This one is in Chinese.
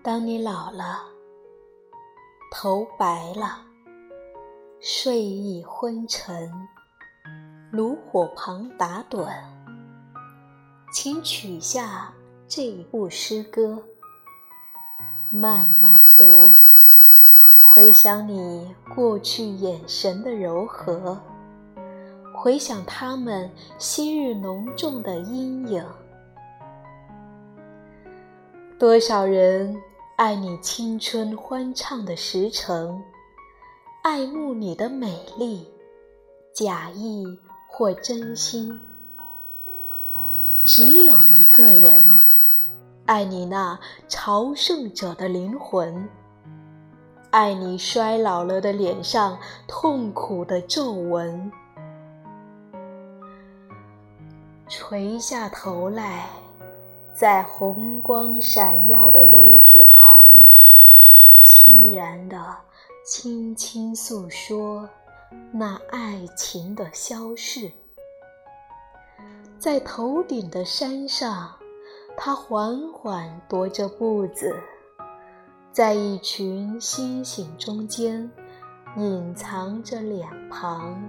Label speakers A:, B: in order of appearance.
A: 当你老了，头白了，睡意昏沉，炉火旁打盹，请取下这一部诗歌，慢慢读，回想你过去眼神的柔和，回想他们昔日浓重的阴影。多少人爱你青春欢畅的时辰，爱慕你的美丽，假意或真心。只有一个人爱你那朝圣者的灵魂，爱你衰老了的脸上痛苦的皱纹，垂下头来。在红光闪耀的炉子旁，凄然地轻轻诉说那爱情的消逝。在头顶的山上，他缓缓踱着步子，在一群星星中间，隐藏着脸庞。